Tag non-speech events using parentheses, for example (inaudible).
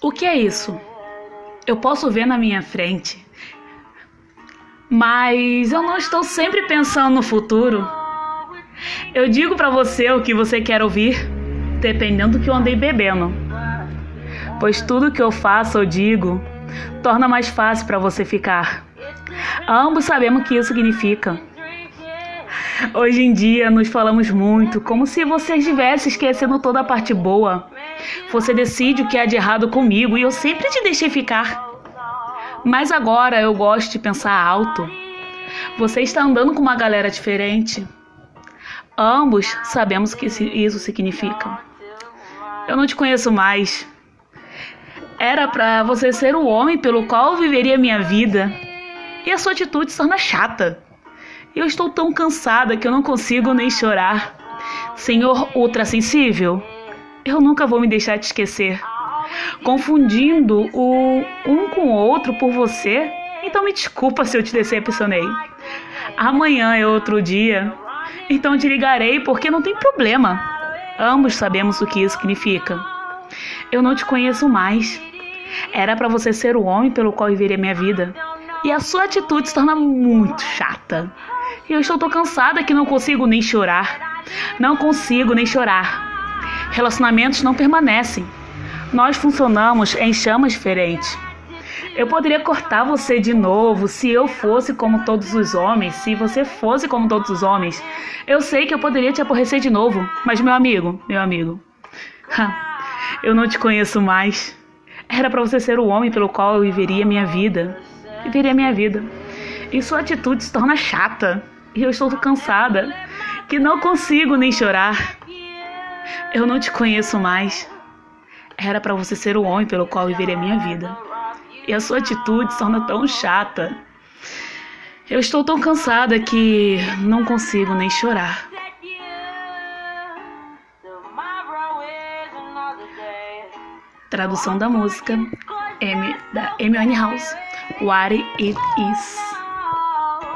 O que é isso? Eu posso ver na minha frente, mas eu não estou sempre pensando no futuro. Eu digo para você o que você quer ouvir, dependendo do que eu andei bebendo. Pois tudo que eu faço ou digo torna mais fácil para você ficar. Ambos sabemos o que isso significa. Hoje em dia nos falamos muito, como se você estivesse esquecendo toda a parte boa. Você decide o que há de errado comigo e eu sempre te deixei ficar. Mas agora eu gosto de pensar alto. Você está andando com uma galera diferente. Ambos sabemos o que isso significa. Eu não te conheço mais. Era para você ser o homem pelo qual eu viveria minha vida. E a sua atitude torna chata. Eu estou tão cansada que eu não consigo nem chorar. Senhor ultrassensível, eu nunca vou me deixar te esquecer. Confundindo o um com o outro por você, então me desculpa se eu te decepcionei. Amanhã é outro dia, então te ligarei porque não tem problema. Ambos sabemos o que isso significa. Eu não te conheço mais. Era para você ser o homem pelo qual viveria minha vida. E a sua atitude se torna muito chata. E eu estou tão cansada que não consigo nem chorar. Não consigo nem chorar. Relacionamentos não permanecem. Nós funcionamos em chamas diferentes. Eu poderia cortar você de novo se eu fosse como todos os homens, se você fosse como todos os homens. Eu sei que eu poderia te aborrecer de novo, mas meu amigo, meu amigo, (laughs) eu não te conheço mais. Era para você ser o homem pelo qual eu viveria minha vida. Viveria minha vida. E sua atitude se torna chata. E eu estou cansada, que não consigo nem chorar. Eu não te conheço mais. Era para você ser o homem pelo qual viveria minha vida. E a sua atitude torna tão chata. Eu estou tão cansada que não consigo nem chorar. Tradução da música M, da Amy House. What It Is.